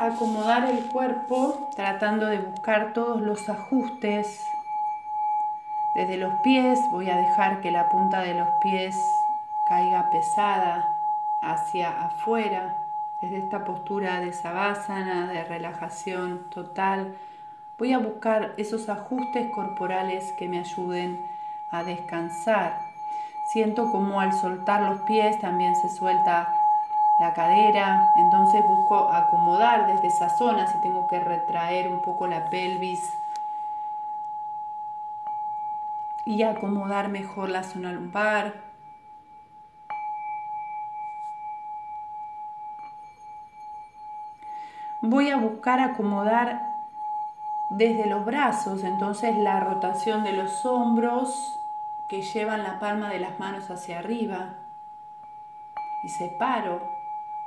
acomodar el cuerpo tratando de buscar todos los ajustes. Desde los pies voy a dejar que la punta de los pies caiga pesada hacia afuera, desde esta postura de sabásana, de relajación total. Voy a buscar esos ajustes corporales que me ayuden a descansar. Siento como al soltar los pies también se suelta la cadera, entonces busco acomodar desde esa zona si tengo que retraer un poco la pelvis y acomodar mejor la zona lumbar. Voy a buscar acomodar desde los brazos, entonces la rotación de los hombros que llevan la palma de las manos hacia arriba y separo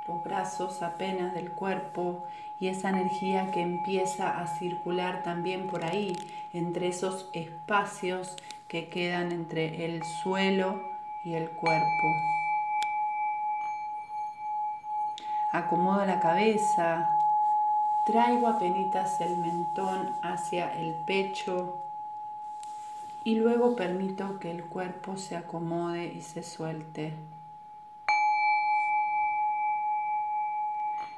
los brazos apenas del cuerpo y esa energía que empieza a circular también por ahí, entre esos espacios que quedan entre el suelo y el cuerpo. Acomodo la cabeza, traigo apenas el mentón hacia el pecho y luego permito que el cuerpo se acomode y se suelte.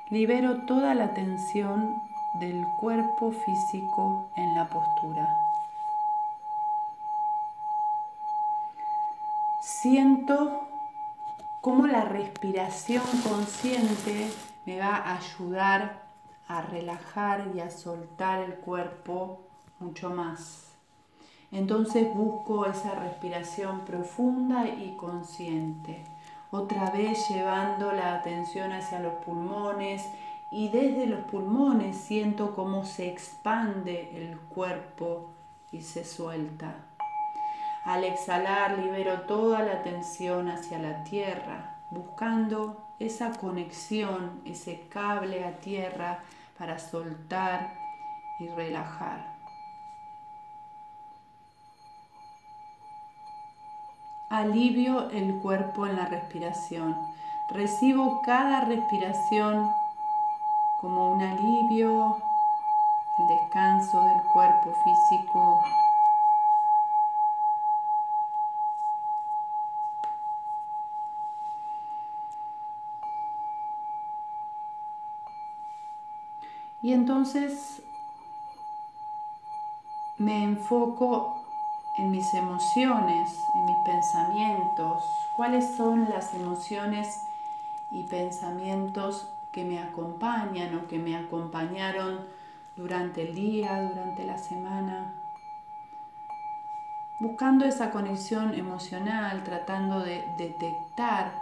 Libero toda la tensión del cuerpo físico en la postura. Siento cómo la respiración consciente me va a ayudar a relajar y a soltar el cuerpo mucho más. Entonces busco esa respiración profunda y consciente otra vez llevando la atención hacia los pulmones y desde los pulmones siento cómo se expande el cuerpo y se suelta. Al exhalar libero toda la tensión hacia la tierra, buscando esa conexión, ese cable a tierra para soltar y relajar. Alivio el cuerpo en la respiración. Recibo cada respiración como un alivio, el descanso del cuerpo físico. Y entonces me enfoco en mis emociones, en mis pensamientos, cuáles son las emociones y pensamientos que me acompañan o que me acompañaron durante el día, durante la semana. Buscando esa conexión emocional, tratando de detectar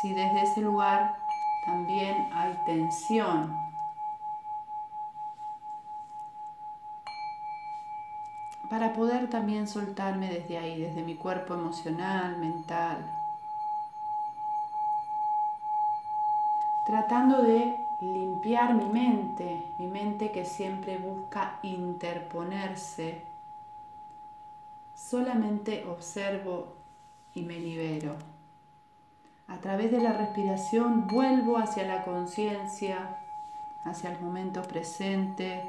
si desde ese lugar también hay tensión para poder también soltarme desde ahí, desde mi cuerpo emocional, mental. Tratando de limpiar mi mente, mi mente que siempre busca interponerse. Solamente observo y me libero. A través de la respiración vuelvo hacia la conciencia, hacia el momento presente,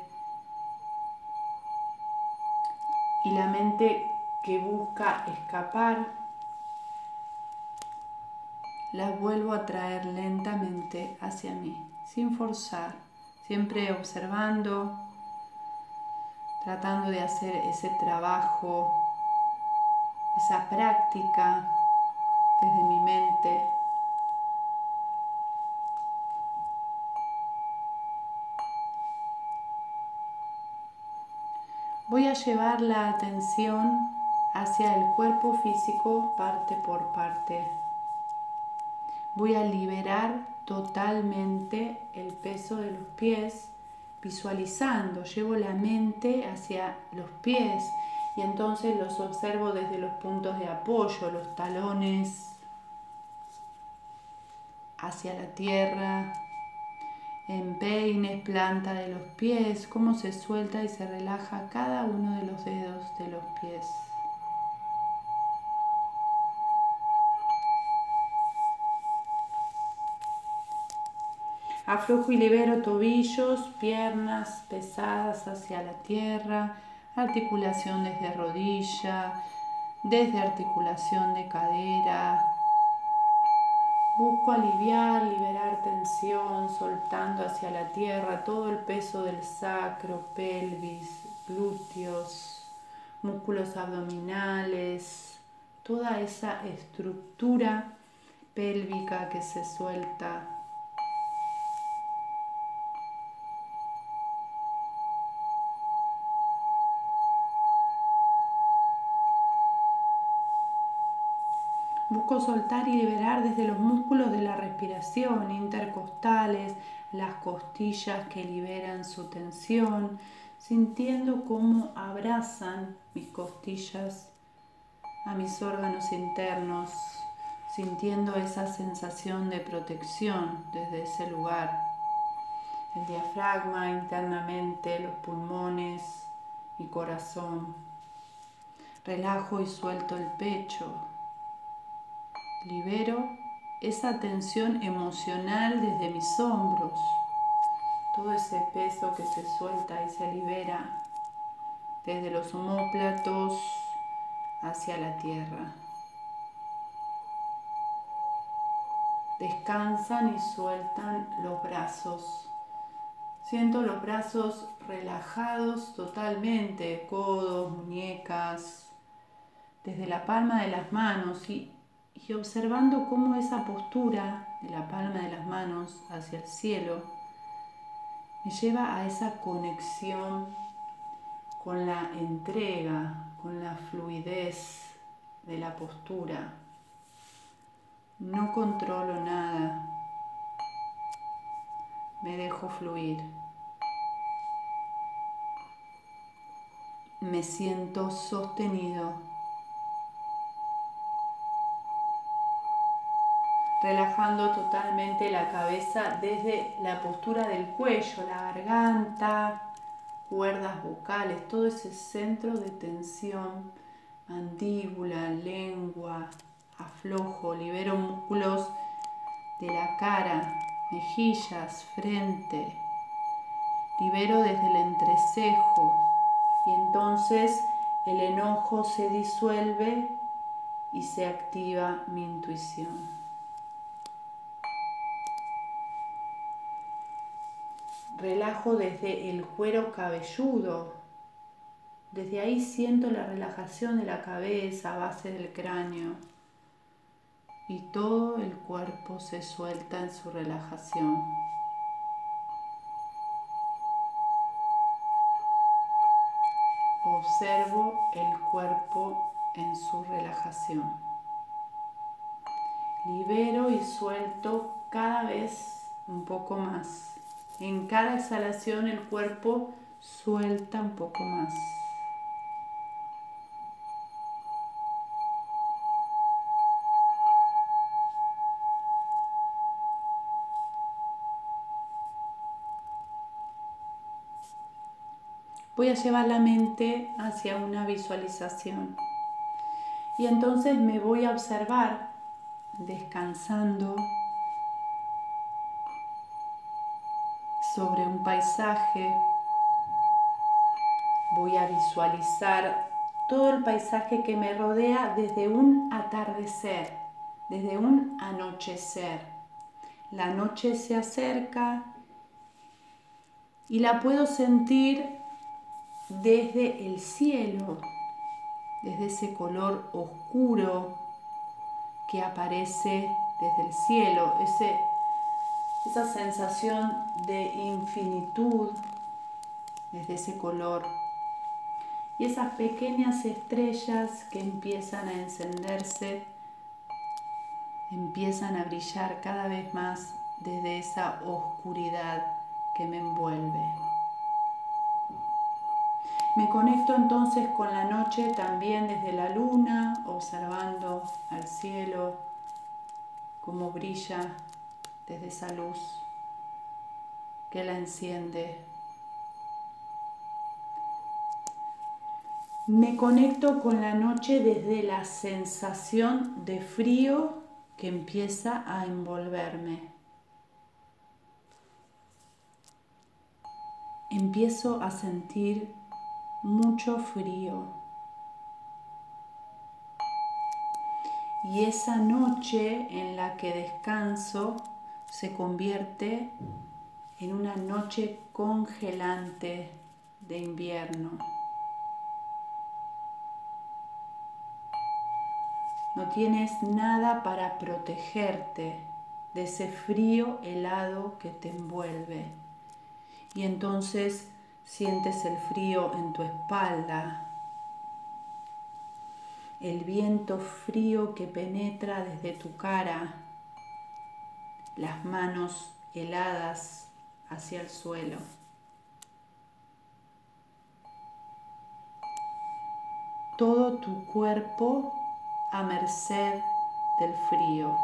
y la mente que busca escapar, la vuelvo a traer lentamente hacia mí, sin forzar, siempre observando, tratando de hacer ese trabajo, esa práctica desde mi mente Voy a llevar la atención hacia el cuerpo físico parte por parte. Voy a liberar totalmente el peso de los pies, visualizando, llevo la mente hacia los pies y entonces los observo desde los puntos de apoyo, los talones hacia la tierra, empeines, planta de los pies, cómo se suelta y se relaja cada uno de los dedos de los pies. Aflojo y libero tobillos, piernas pesadas hacia la tierra, articulación desde rodilla, desde articulación de cadera. Busco aliviar, liberar tensión, soltando hacia la tierra todo el peso del sacro, pelvis, glúteos, músculos abdominales, toda esa estructura pélvica que se suelta Busco soltar y liberar desde los músculos de la respiración intercostales, las costillas que liberan su tensión, sintiendo cómo abrazan mis costillas a mis órganos internos, sintiendo esa sensación de protección desde ese lugar. El diafragma internamente, los pulmones y corazón. Relajo y suelto el pecho libero esa tensión emocional desde mis hombros, todo ese peso que se suelta y se libera desde los homóplatos hacia la tierra. Descansan y sueltan los brazos. Siento los brazos relajados totalmente, codos, muñecas, desde la palma de las manos y y observando cómo esa postura de la palma de las manos hacia el cielo me lleva a esa conexión con la entrega, con la fluidez de la postura. No controlo nada, me dejo fluir. Me siento sostenido relajando totalmente la cabeza desde la postura del cuello, la garganta, cuerdas vocales, todo ese centro de tensión, mandíbula, lengua, aflojo, libero músculos de la cara, mejillas, frente, libero desde el entrecejo y entonces el enojo se disuelve y se activa mi intuición. Relajo desde el cuero cabelludo. Desde ahí siento la relajación de la cabeza, base del cráneo. Y todo el cuerpo se suelta en su relajación. Observo el cuerpo en su relajación. Libero y suelto cada vez un poco más. En cada exhalación el cuerpo suelta un poco más. Voy a llevar la mente hacia una visualización. Y entonces me voy a observar descansando sobre un paisaje. Voy a visualizar todo el paisaje que me rodea desde un atardecer, desde un anochecer. La noche se acerca y la puedo sentir desde el cielo, desde ese color oscuro que aparece desde el cielo, ese esa sensación de infinitud desde ese color y esas pequeñas estrellas que empiezan a encenderse, empiezan a brillar cada vez más desde esa oscuridad que me envuelve. Me conecto entonces con la noche también desde la luna, observando al cielo, cómo brilla desde esa luz que la enciende. Me conecto con la noche desde la sensación de frío que empieza a envolverme. empiezo a sentir mucho frío. Y esa noche en la que descanso se convierte en una noche congelante de invierno. No tienes nada para protegerte de ese frío helado que te envuelve. Y entonces sientes el frío en tu espalda, el viento frío que penetra desde tu cara, las manos heladas hacia el suelo. Todo tu cuerpo a merced del frío.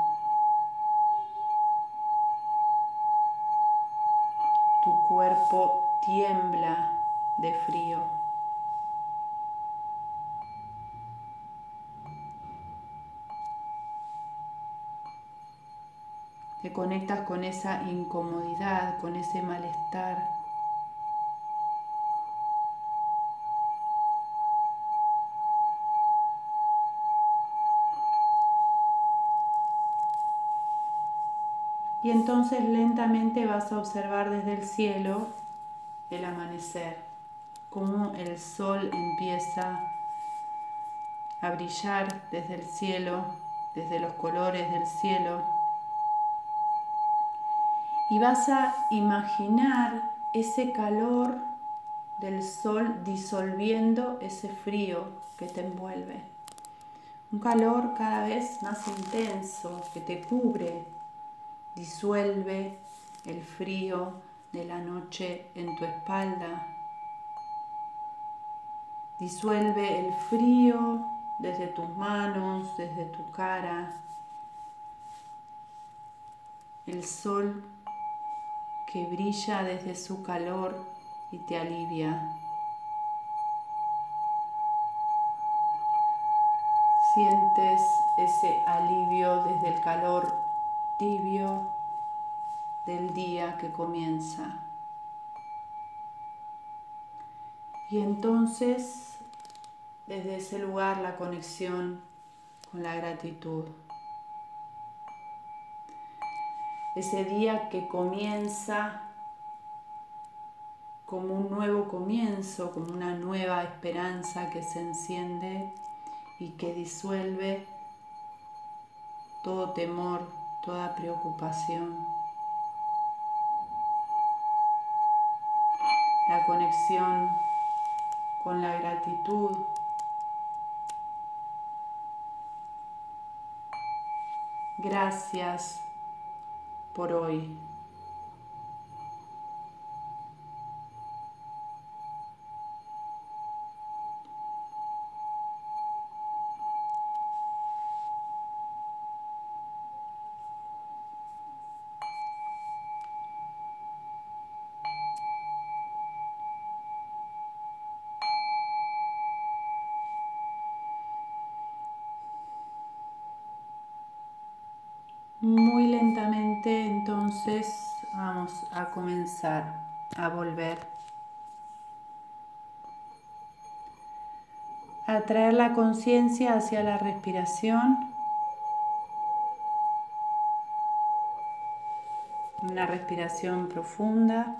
Tu cuerpo tiembla de frío. Te conectas con esa incomodidad, con ese malestar. Y entonces lentamente vas a observar desde el cielo el amanecer, cómo el sol empieza a brillar desde el cielo, desde los colores del cielo. Y vas a imaginar ese calor del sol disolviendo ese frío que te envuelve. Un calor cada vez más intenso que te cubre, disuelve el frío de la noche en tu espalda. Disuelve el frío desde tus manos, desde tu cara. El sol que brilla desde su calor y te alivia. Sientes ese alivio desde el calor tibio del día que comienza. Y entonces, desde ese lugar, la conexión con la gratitud. Ese día que comienza como un nuevo comienzo, como una nueva esperanza que se enciende y que disuelve todo temor, toda preocupación. La conexión con la gratitud. Gracias por hoy. Entonces vamos a comenzar a volver a traer la conciencia hacia la respiración. Una respiración profunda.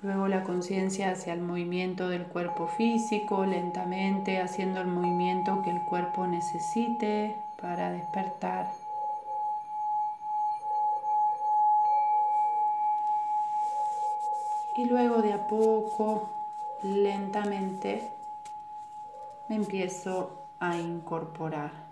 Luego la conciencia hacia el movimiento del cuerpo físico, lentamente haciendo el movimiento que el cuerpo necesite para despertar. Y luego de a poco, lentamente, me empiezo a incorporar.